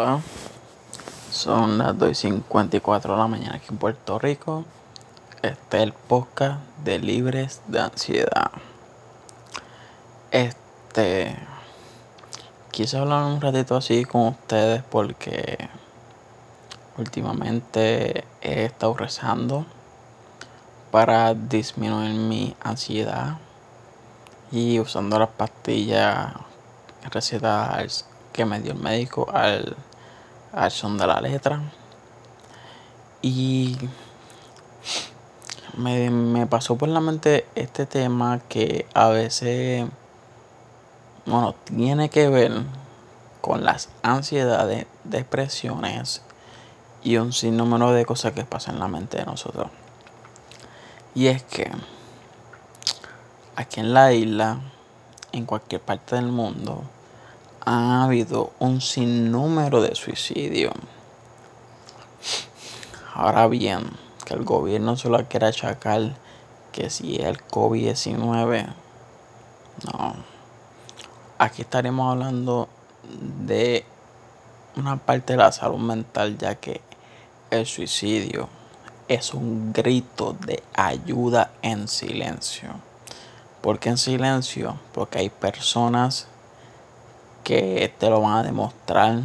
Hola, son las 2.54 de la mañana aquí en Puerto Rico. Este es el podcast de Libres de Ansiedad. Este. Quise hablar un ratito así con ustedes porque últimamente he estado rezando para disminuir mi ansiedad y usando las pastillas recetadas que me dio el médico al, al son de la letra. Y me, me pasó por la mente este tema que a veces, bueno, tiene que ver con las ansiedades, depresiones y un sinnúmero de cosas que pasan en la mente de nosotros. Y es que aquí en la isla, en cualquier parte del mundo, ha habido un sinnúmero de suicidios. Ahora bien, que el gobierno solo quiere achacar que si el COVID-19, no. Aquí estaremos hablando de una parte de la salud mental, ya que el suicidio es un grito de ayuda en silencio. ¿Por qué en silencio? Porque hay personas que te lo van a demostrar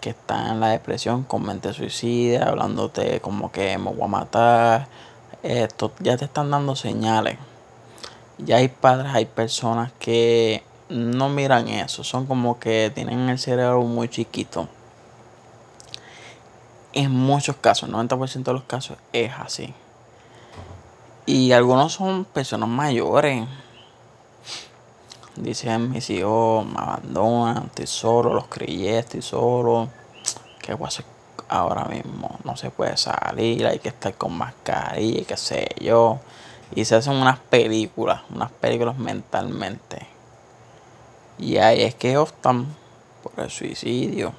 que están en la depresión con mente suicida, hablándote como que me voy a matar. Esto ya te están dando señales. Ya hay padres, hay personas que no miran eso, son como que tienen el cerebro muy chiquito. En muchos casos, 90% de los casos es así. Y algunos son personas mayores, Dicen mis hijos me abandonan, estoy solo, los crié, estoy solo. ¿Qué voy a hacer ahora mismo? No se puede salir, hay que estar con mascarilla, qué sé yo. Y se hacen unas películas, unas películas mentalmente. Y ahí es que optan por el suicidio.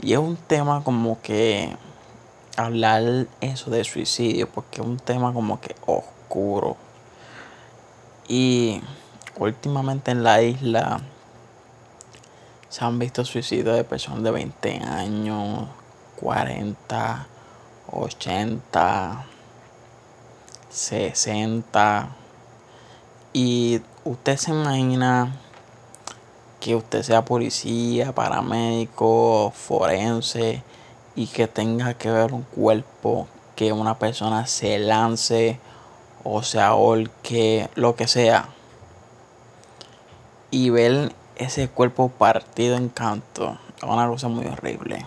Y es un tema como que hablar eso de suicidio, porque es un tema como que oscuro. Y últimamente en la isla se han visto suicidios de personas de 20 años, 40, 80, 60. Y usted se imagina que usted sea policía, paramédico, forense y que tenga que ver un cuerpo, que una persona se lance o se ahorque, lo que sea y ver ese cuerpo partido en canto es una cosa muy horrible.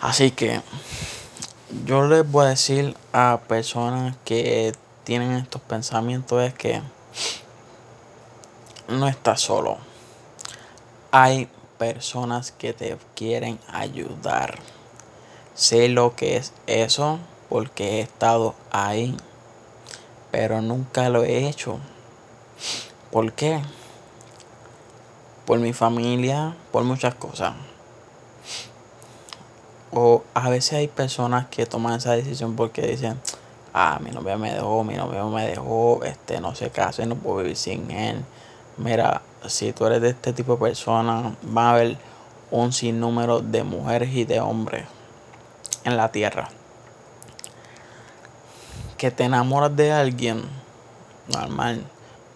Así que yo les voy a decir a personas que tienen estos pensamientos es que no estás solo. Hay personas que te quieren ayudar. Sé lo que es eso porque he estado ahí, pero nunca lo he hecho. ¿Por qué? Por mi familia, por muchas cosas. O a veces hay personas que toman esa decisión porque dicen, ah, mi novia me dejó, mi novio me dejó, este, no qué hacer, no puedo vivir sin él. Mira, si tú eres de este tipo de personas, va a haber un sinnúmero de mujeres y de hombres en la tierra. Que te enamoras de alguien, normal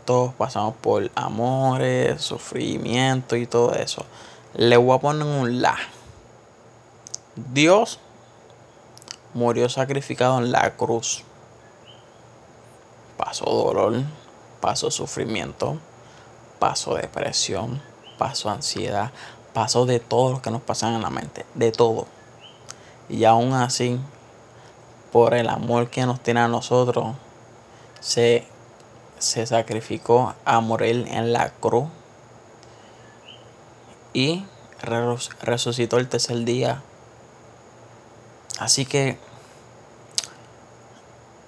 todos pasamos por amores, sufrimiento y todo eso. Le voy a poner un la. Dios murió sacrificado en la cruz. Pasó dolor, pasó sufrimiento, pasó depresión, pasó ansiedad, pasó de todo lo que nos pasa en la mente, de todo. Y aún así, por el amor que nos tiene a nosotros, se se sacrificó a morir en la cruz y resucitó el tercer día. Así que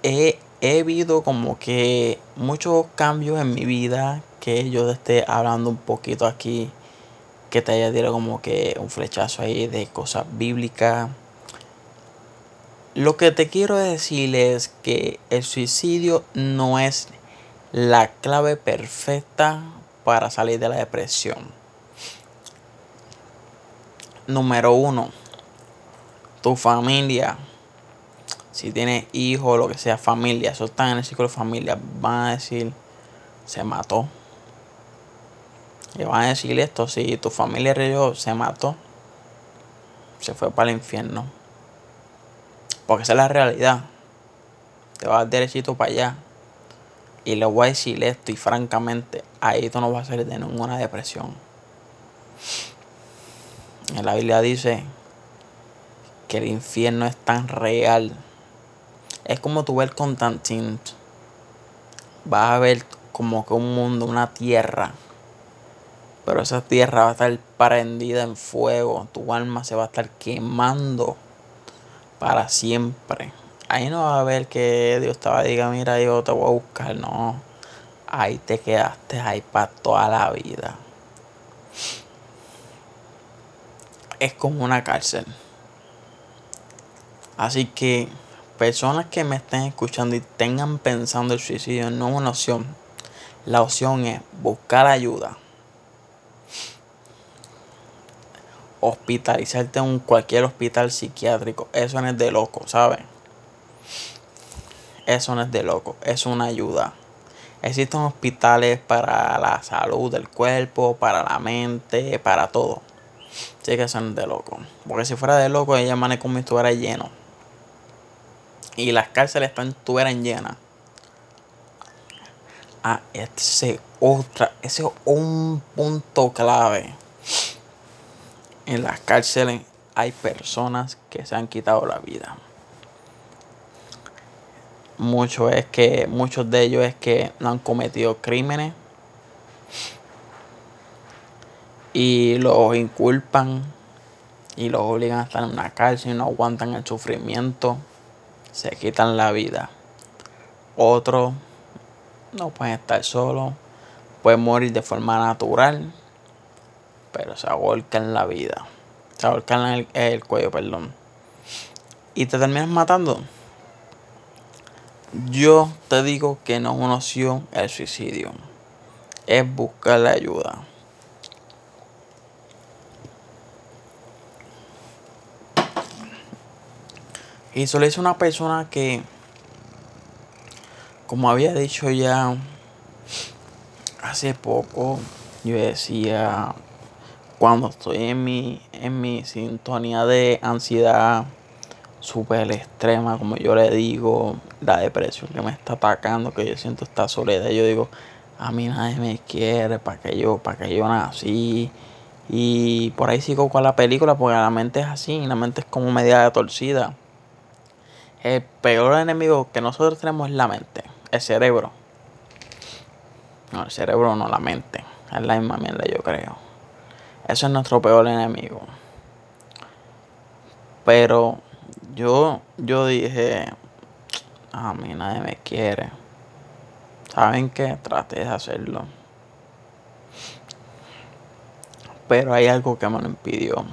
he, he visto como que muchos cambios en mi vida que yo esté hablando un poquito aquí, que te haya tirado como que un flechazo ahí de cosas bíblicas. Lo que te quiero decir es que el suicidio no es la clave perfecta para salir de la depresión. número uno, tu familia. Si tienes hijos, lo que sea, familia, eso está en el ciclo de familia, van a decir, se mató. Y van a decir esto, si tu familia religiosa se mató, se fue para el infierno. Porque esa es la realidad. Te vas derechito para allá. Y le voy a decir esto y francamente, ahí tú no vas a salir de ninguna depresión. La Biblia dice que el infierno es tan real. Es como tú ver Constantine. Vas a ver como que un mundo, una tierra. Pero esa tierra va a estar prendida en fuego. Tu alma se va a estar quemando para siempre. Ahí no va a ver que Dios te va a decir, mira, yo te voy a buscar. No. Ahí te quedaste ahí para toda la vida. Es como una cárcel. Así que personas que me estén escuchando y tengan pensando el suicidio no es una opción. La opción es buscar ayuda. Hospitalizarte en cualquier hospital psiquiátrico. Eso no es de loco, ¿sabes? Eso no es de loco. Es una ayuda. Existen hospitales para la salud del cuerpo, para la mente, para todo. Sí que es de loco. Porque si fuera de loco, ella maneja como si estuviera lleno. Y las cárceles están, estuvieran llenas Ah, ese otra, ese es un punto clave. En las cárceles hay personas que se han quitado la vida. Mucho es que, muchos de ellos es que no han cometido crímenes. Y los inculpan y los obligan a estar en una cárcel y no aguantan el sufrimiento, se quitan la vida. Otros no pueden estar solos, pueden morir de forma natural, pero se ahorcan la vida, se ahorcan el, el cuello, perdón, y te terminas matando. Yo te digo que no es una opción el suicidio, es buscar la ayuda. Y solo es una persona que como había dicho ya hace poco, yo decía, cuando estoy en mi, en mi sintonía de ansiedad súper extrema, como yo le digo, la depresión que me está atacando, que yo siento esta soledad, yo digo, a mí nadie me quiere, para que yo, para que yo nací. Y por ahí sigo con la película, porque la mente es así, la mente es como media torcida. El peor enemigo que nosotros tenemos es la mente el cerebro. No, el cerebro no, la mente. Es la misma mierda, yo creo. Eso es nuestro peor enemigo. Pero yo, yo dije, a mí nadie me quiere. ¿Saben qué? Traté de hacerlo. Pero hay algo que me lo impidió.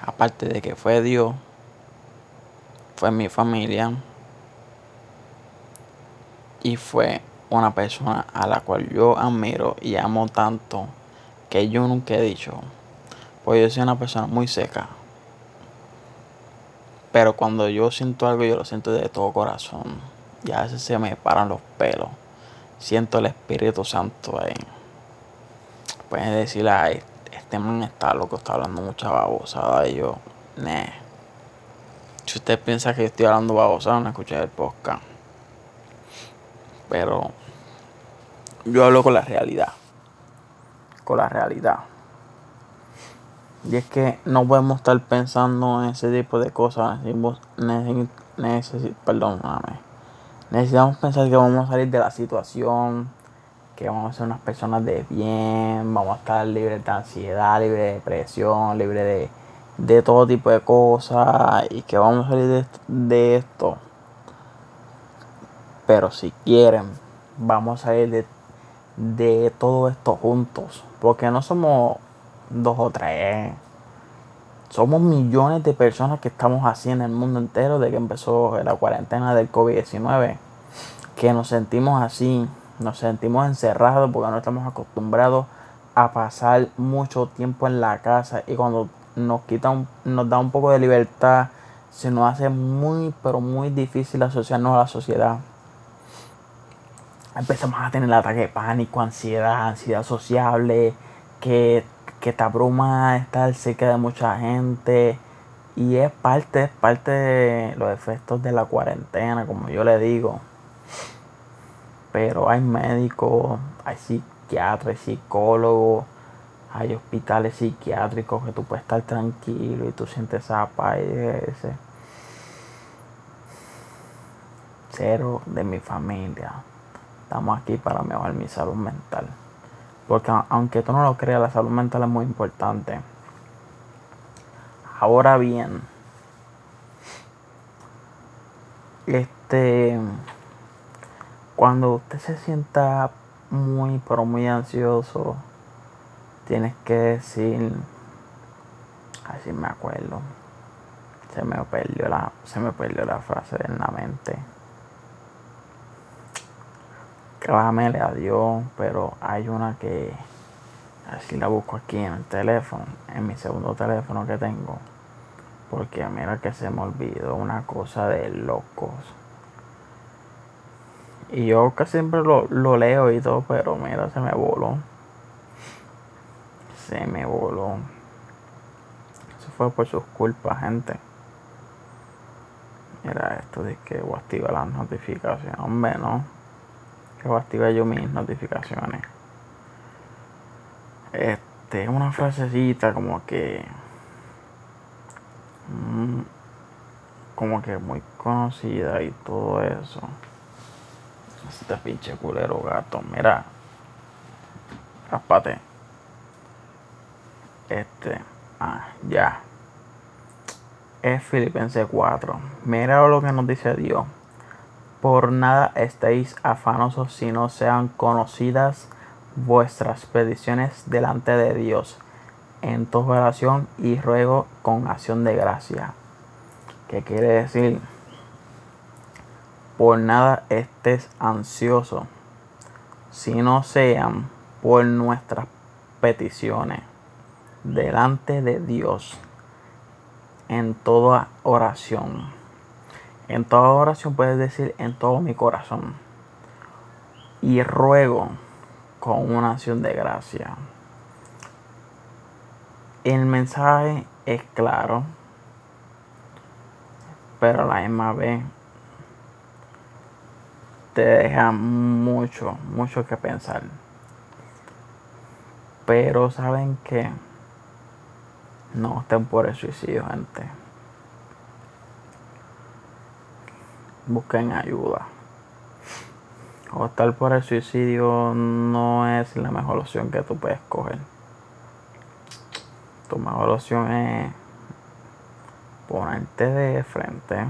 Aparte de que fue Dios fue mi familia y fue una persona a la cual yo admiro y amo tanto que yo nunca he dicho, pues yo soy una persona muy seca. Pero cuando yo siento algo, yo lo siento de todo corazón. Y a veces se me paran los pelos. Siento el Espíritu Santo ahí. Pueden decirle, ay, este man está loco, está hablando mucha babosada. Y yo, ne si usted piensa que estoy hablando babosa, no escuché el podcast. Pero yo hablo con la realidad. Con la realidad. Y es que no podemos estar pensando en ese tipo de cosas. Necesitamos, pensar que vamos a salir de la situación. Que vamos a ser unas personas de bien. Vamos a estar libres de ansiedad, libres de depresión, libres de de todo tipo de cosas y que vamos a salir de, esto. Pero si quieren, vamos a salir de, de todo esto juntos. Porque no somos dos o tres. Somos millones de personas que estamos así en el mundo entero de que empezó la cuarentena del COVID-19. Que nos sentimos así, nos sentimos encerrados porque no estamos acostumbrados a pasar mucho tiempo en la casa y cuando nos quitan, nos da un poco de libertad, se nos hace muy, pero muy difícil asociarnos a la sociedad. Empezamos a tener ataque de pánico, ansiedad, ansiedad sociable, que, que te abruma estar cerca de mucha gente. Y es parte, es parte de los efectos de la cuarentena, como yo le digo. Pero hay médicos, hay psiquiatras, psicólogos, hay hospitales psiquiátricos que tú puedes estar tranquilo y tú sientes esa paz ese cero de mi familia. Estamos aquí para mejorar mi salud mental. Porque aunque tú no lo creas, la salud mental es muy importante. Ahora bien, este cuando usted se sienta muy, pero muy ansioso, tienes que decir, así me acuerdo, se me perdió la, se me perdió la frase en la mente. Clámele a Dios, pero hay una que así la busco aquí en el teléfono, en mi segundo teléfono que tengo. Porque mira que se me olvidó una cosa de locos. Y yo casi siempre lo, leo y todo, pero mira, se me voló. Se me voló. Eso fue por sus culpas, gente. Mira esto de que voy a activar las notificaciones. Hombre, no. Que voy a activar yo mis notificaciones. Este, una frasecita como que. Mm, como que muy conocida y todo eso. Este pinche culero gato. Mira. Raspate. Este. Ah, ya. Es Filipenses 4. Mira lo que nos dice Dios. Por nada estéis afanosos si no sean conocidas vuestras peticiones delante de Dios en tu oración y ruego con acción de gracia. ¿Qué quiere decir? por nada estés ansioso, si no sean por nuestras peticiones delante de Dios en toda oración. En toda oración puedes decir en todo mi corazón. Y ruego con una acción de gracia. El mensaje es claro, pero la misma vez te deja mucho, mucho que pensar. Pero saben que no estén por el suicidio, gente. Busquen ayuda. O estar por el suicidio no es la mejor opción que tú puedes coger. Tu mejor opción es ponerte de frente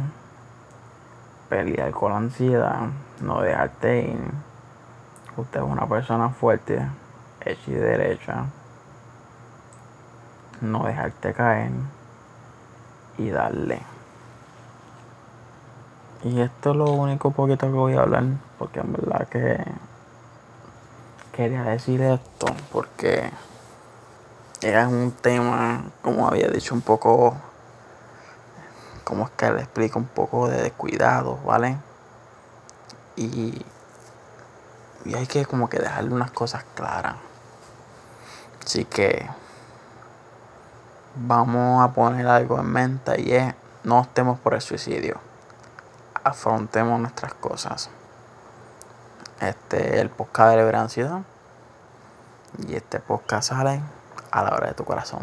pelear con la ansiedad, no dejarte ir. Usted es una persona fuerte, hecha y derecha. No dejarte caer y darle. Y esto es lo único poquito que voy a hablar, porque en verdad que quería decir esto, porque era un tema, como había dicho, un poco como es que le explico un poco de cuidado, ¿vale? Y, y hay que como que dejarle unas cosas claras. Así que vamos a poner algo en mente y es no estemos por el suicidio. Afrontemos nuestras cosas. Este es el podcast de liberancia Y este podcast sale a la hora de tu corazón.